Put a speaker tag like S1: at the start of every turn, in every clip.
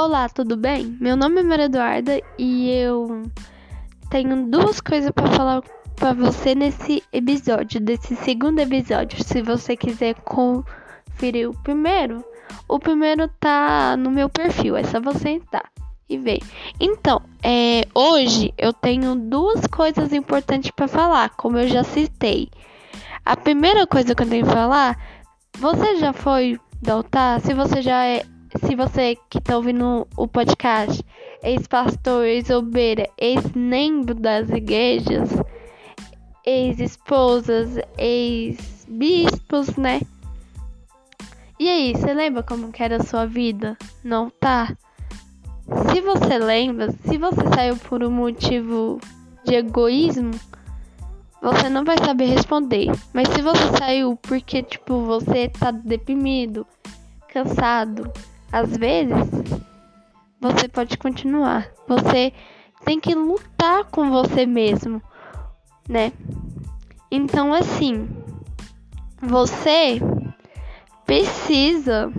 S1: Olá, tudo bem? Meu nome é Maria Eduarda e eu tenho duas coisas para falar para você nesse episódio, desse segundo episódio. Se você quiser conferir o primeiro, o primeiro tá no meu perfil, é só você entrar e ver. Então, é, hoje eu tenho duas coisas importantes para falar, como eu já citei. A primeira coisa que eu tenho que falar, você já foi do altar? Se você já é se você que está ouvindo o podcast, ex-pastor, ex-obeira, ex-membro das igrejas, ex-esposas, ex-bispos, né? E aí, você lembra como que era a sua vida? Não tá? Se você lembra, se você saiu por um motivo de egoísmo, você não vai saber responder. Mas se você saiu porque, tipo, você tá deprimido, cansado, às vezes você pode continuar. Você tem que lutar com você mesmo, né? Então, assim, você precisa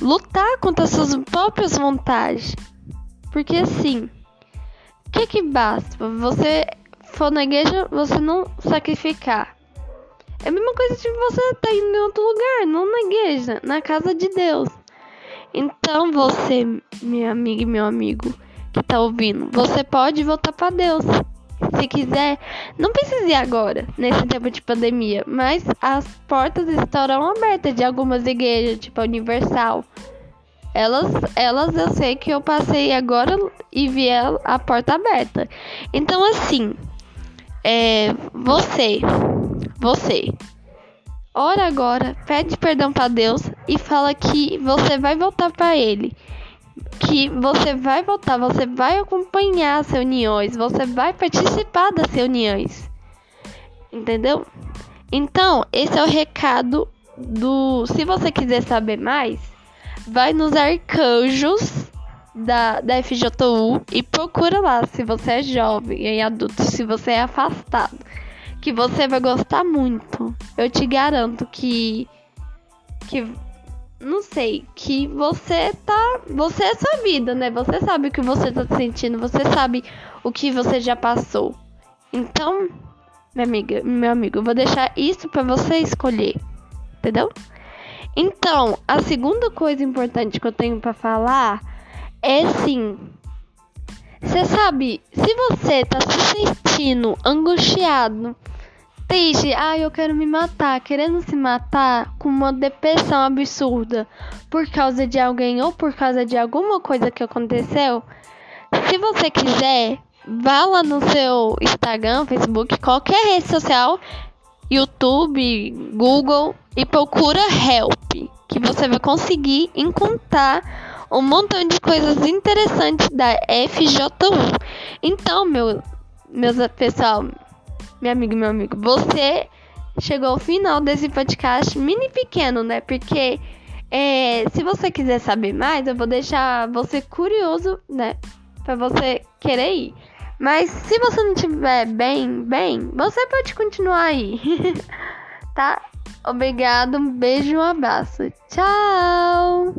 S1: lutar contra as suas próprias vontades. Porque assim, o que que basta? Você for na igreja, você não sacrificar. É a mesma coisa se você tá indo em outro lugar, não na igreja, na casa de Deus. Então você, minha amiga e meu amigo que tá ouvindo, você pode voltar para Deus. Se quiser, não precisa ir agora, nesse tempo de pandemia, mas as portas estarão abertas de algumas igrejas, tipo a Universal. Elas, elas eu sei que eu passei agora e vi a porta aberta. Então assim, é, você você. Ora agora, pede perdão para Deus e fala que você vai voltar para Ele. Que você vai voltar, você vai acompanhar as reuniões, você vai participar das reuniões. Entendeu? Então, esse é o recado do. Se você quiser saber mais, vai nos arcanjos da, da FJU e procura lá se você é jovem e adulto, se você é afastado que você vai gostar muito. Eu te garanto que que não sei, que você tá, você é sua vida, né? Você sabe o que você tá sentindo, você sabe o que você já passou. Então, minha amiga, meu amigo, eu vou deixar isso para você escolher. Entendeu? Então, a segunda coisa importante que eu tenho para falar é sim, você sabe, se você tá se sentindo angustiado, triste, ai, eu quero me matar, querendo se matar com uma depressão absurda por causa de alguém ou por causa de alguma coisa que aconteceu, se você quiser, vá lá no seu Instagram, Facebook, qualquer rede social, YouTube, Google e procura Help, que você vai conseguir encontrar um montão de coisas interessantes da FJU. Então, meu, meus pessoal, meu amigo, meu amigo, você chegou ao final desse podcast mini pequeno, né? Porque é, se você quiser saber mais, eu vou deixar você curioso, né? Pra você querer ir. Mas se você não estiver bem, bem, você pode continuar aí. tá? Obrigado, um beijo, um abraço. Tchau!